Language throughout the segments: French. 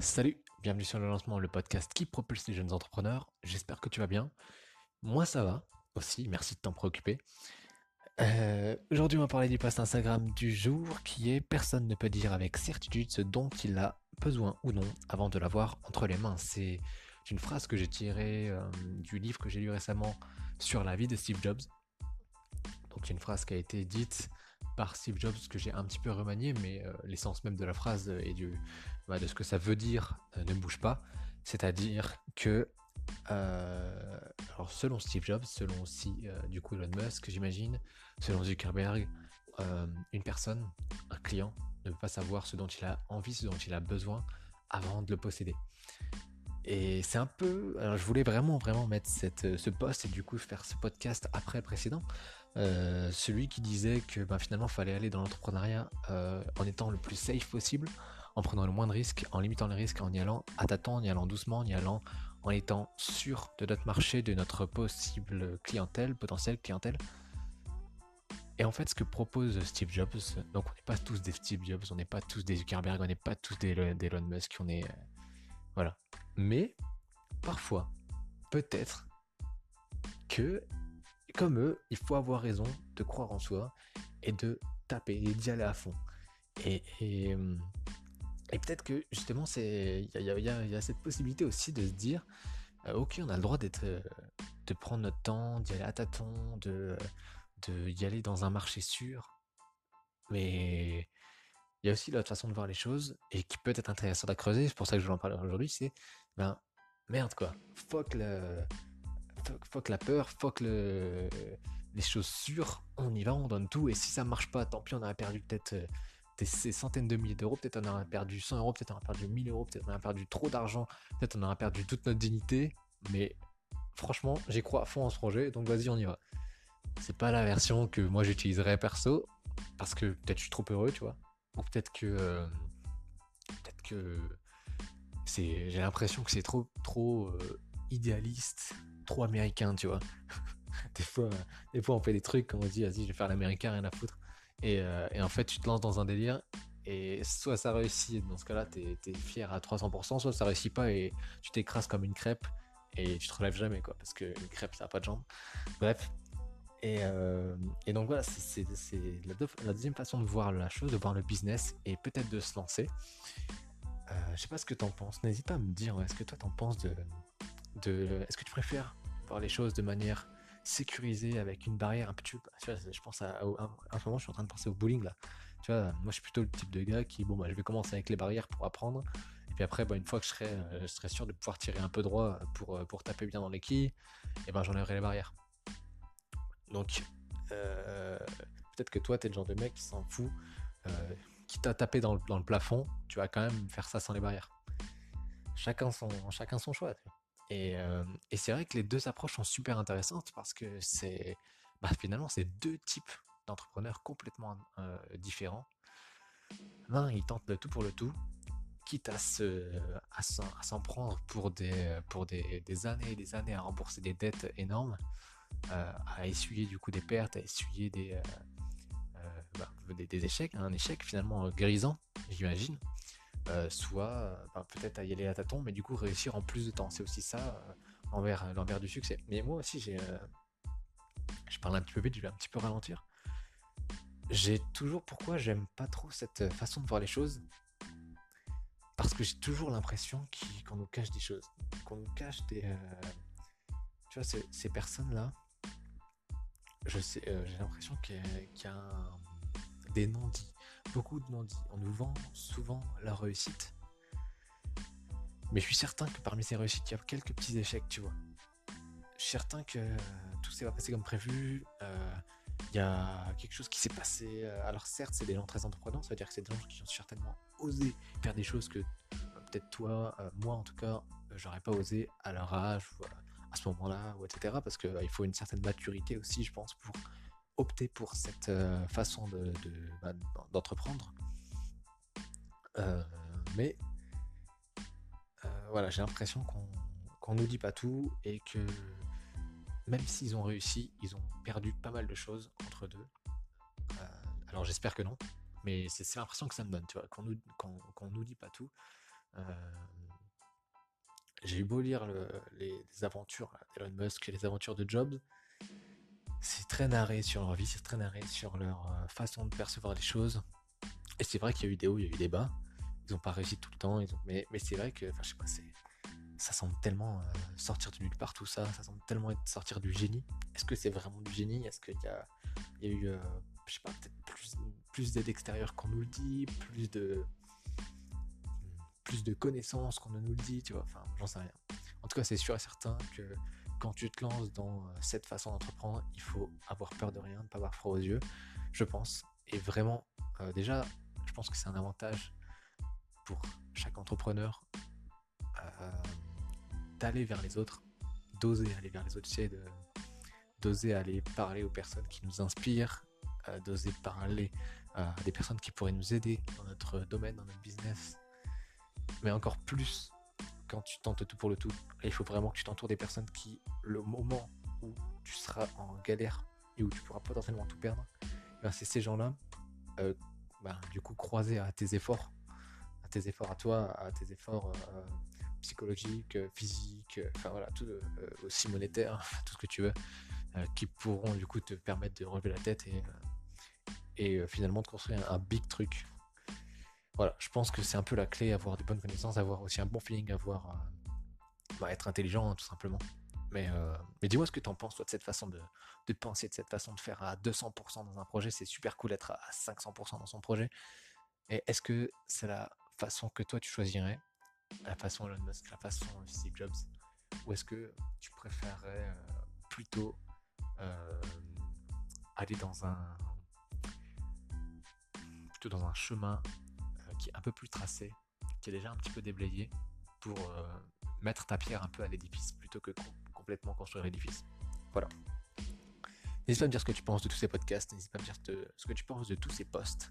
Salut, bienvenue sur le lancement, le podcast qui propulse les jeunes entrepreneurs. J'espère que tu vas bien. Moi, ça va aussi. Merci de t'en préoccuper. Euh, aujourd'hui, on va parler du post Instagram du jour qui est Personne ne peut dire avec certitude ce dont il a besoin ou non avant de l'avoir entre les mains. C'est une phrase que j'ai tirée euh, du livre que j'ai lu récemment sur la vie de Steve Jobs. Donc, une phrase qui a été dite Steve Jobs que j'ai un petit peu remanié, mais euh, l'essence même de la phrase et du, bah, de ce que ça veut dire ne bouge pas. C'est-à-dire que euh, alors selon Steve Jobs, selon aussi euh, du coup Elon Musk, j'imagine, selon Zuckerberg, euh, une personne, un client, ne peut pas savoir ce dont il a envie, ce dont il a besoin avant de le posséder. Et c'est un peu, alors je voulais vraiment vraiment mettre ce post et du coup faire ce podcast après le précédent, celui qui disait que ben, finalement il fallait aller dans l'entrepreneuriat en étant le plus safe possible, en prenant le moins de risques, en limitant les risques, en y allant à tâtons, en y allant doucement, en y allant en étant sûr de notre marché, de notre possible clientèle, potentielle clientèle. Et en fait, ce que propose Steve Jobs, donc on n'est pas tous des Steve Jobs, on n'est pas tous des Zuckerberg, on n'est pas tous des, Elon Musk, on est. Euh, voilà. Mais, parfois, peut-être que, comme eux, il faut avoir raison de croire en soi et de taper et d'y aller à fond. Et, euh, peut-être que justement, il y, a, cette possibilité aussi de se dire, euh, ok, on a le droit d'être, euh, de prendre notre temps, d'y aller à tâtons, de, y aller dans un marché sûr, mais il y a aussi l'autre façon de voir les choses et qui peut être intéressante à creuser. C'est pour ça que je vais en parler aujourd'hui. C'est ben merde quoi, fuck le, fuck, la peur, fuck le, les choses sûres. On y va, on donne tout et si ça marche pas, tant pis, on aurait perdu peut-être euh, ces centaines de milliers d'euros, peut-être on aura perdu 100 euros, peut-être on aura perdu 1000 euros, peut-être on aura perdu trop d'argent, peut-être on aura perdu toute notre dignité, mais franchement, j'y crois à fond en ce projet, donc vas-y, on y va. C'est pas la version que moi j'utiliserais perso, parce que peut-être je suis trop heureux, tu vois, ou peut-être que. Euh, peut-être que. J'ai l'impression que c'est trop, trop euh, idéaliste, trop américain, tu vois. des, fois, des fois, on fait des trucs, comme on dit, vas-y, je vais faire l'américain, rien à foutre. Euh, et, en fait, tu te lances dans un délire et soit ça réussit, dans ce cas-là, tu es, fier à 300%, soit ça réussit pas et tu t'écrases comme une crêpe et tu te relèves jamais, quoi, parce qu'une crêpe, ça n'a pas de jambes. Bref. Et, euh, donc voilà, c'est la, deuxième façon de voir la chose, de voir le business et peut-être de se lancer. Euh, je sais pas ce que tu en penses. N'hésite pas à me dire, est-ce que toi t'en penses de, de est-ce que tu préfères les choses de manière sécurisé avec une barrière un peu. Tu vois, je pense à, un moment, je suis en train de penser au bowling là. Tu vois, moi je suis plutôt le type de gars qui, bon, bah, je vais commencer avec les barrières pour apprendre. Et puis après, bah, une fois que je serai, euh, je serai sûr de pouvoir tirer un peu droit pour, euh, taper bien dans les quilles, et ben j'enlèverai les barrières. Donc, euh, peut-être que toi, t'es le genre de mec qui s'en fout, qui t'a tapé dans le, dans le plafond, tu vas quand même faire ça sans les barrières. Chacun son, chacun son choix. Euh, et, c'est vrai que les deux approches sont super intéressantes parce que c'est bah, finalement c'est deux types d'entrepreneurs complètement euh, différents. L'un il tente le tout pour le tout, quitte à se s'en prendre pour des des, années et des années à rembourser des dettes énormes, euh, à essuyer du coup des pertes, à essuyer des bah, des, échecs, un échec finalement grisant, j'imagine. Euh, soit euh, ben, peut-être à y aller à tâtons, mais du coup réussir en plus de temps. C'est aussi ça euh, envers l'envers du succès. Mais moi aussi, j'ai, je parle un petit peu vite, je vais un petit peu ralentir. J'ai toujours pourquoi j'aime pas trop cette façon de voir les choses? Parce que j'ai toujours l'impression qu'on nous cache des choses, qu'on nous cache des. tu vois, ces, personnes-là, je sais, j'ai l'impression qu'il y a, des non-dits beaucoup de non-dits. On nous vend souvent la réussite. Mais je suis certain que parmi ces réussites, il y a quelques petits échecs, tu vois. Je suis certain que tout s'est pas passé comme prévu. Euh, il y a quelque chose qui s'est passé. Euh, alors certes, c'est des gens très entreprenants, ça veut dire que c'est des gens qui ont certainement osé faire des choses que euh, peut-être toi, moi en tout cas, j'aurais pas osé à leur âge à ce moment-là, etc. Parce qu'il faut une certaine maturité aussi, je pense, pour opter pour cette euh, façon bah, d'entreprendre. De, euh, mais euh, voilà, j'ai l'impression qu'on ne nous dit pas tout et que même s'ils ont réussi, ils ont perdu pas mal de choses entre deux. alors j'espère que non, mais c'est l'impression que ça me donne, tu vois, qu'on nous, nous dit pas tout. j'ai eu beau lire les, aventures d'Elon Musk et les aventures de Jobs, c'est très narré sur leur vie, c'est très narré sur leur façon de percevoir les choses. Et c'est vrai qu'il y a eu des hauts, il y a eu des bas. Ils n'ont pas réussi tout le temps, ils ont... mais, mais c'est vrai que, enfin, je sais pas, ça semble tellement sortir de nulle part tout ça, ça semble tellement sortir du génie. Est-ce que c'est vraiment du génie? Est-ce qu'il y a, y a eu, je sais pas, peut-être plus, plus d'aide extérieure qu'on nous le dit, plus de, plus de connaissances qu'on ne nous le dit, tu vois, enfin, j'en sais rien. En tout cas, c'est sûr et certain que quand tu te lances dans euh, cette façon d'entreprendre, il faut avoir peur de rien, ne pas avoir froid aux yeux, je pense. Et vraiment, euh, déjà, je pense que c'est un avantage pour chaque entrepreneur euh, d'aller vers les autres, d'oser aller vers les autres, d'oser aller parler aux personnes qui nous inspirent, d'oser parler à des personnes qui pourraient nous aider dans notre domaine, dans notre business, mais encore plus quand tu tentes tout pour le tout. il faut vraiment que tu t'entoures des personnes qui, le moment où tu seras en galère et où tu pourras potentiellement tout perdre, eh ben, c'est ces gens-là, euh, ben, du coup, croisés à tes efforts, à tes efforts à toi, à tes efforts euh, psychologiques, physiques, enfin voilà, tout, euh, aussi monétaires, tout ce que tu veux, qui pourront du coup te permettre de relever la tête et finalement de construire un big truc voilà, je pense que c'est un peu la clé, avoir des bonnes connaissances, avoir aussi un bon feeling, avoir euh, bah, être intelligent hein, tout simplement. Mais, euh, mais dis-moi ce que tu en penses toi de cette façon de, penser, de cette façon de faire à 200% dans un projet. C'est super cool d'être à 500% dans son projet. Et est-ce que c'est la façon que toi tu choisirais, la façon Elon Musk, la façon Steve Jobs, ou est-ce que tu préférerais euh, plutôt aller dans un plutôt dans un chemin qui est un peu plus tracé, qui est déjà un petit peu déblayé pour euh, mettre ta pierre un peu à l'édifice plutôt que complètement construire l'édifice. Voilà. N'hésite pas à me dire ce que tu penses de tous ces podcasts, n'hésite pas à me dire ce que tu penses de tous ces posts.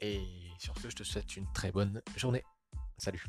Et sur ce, je te souhaite une très bonne journée. Salut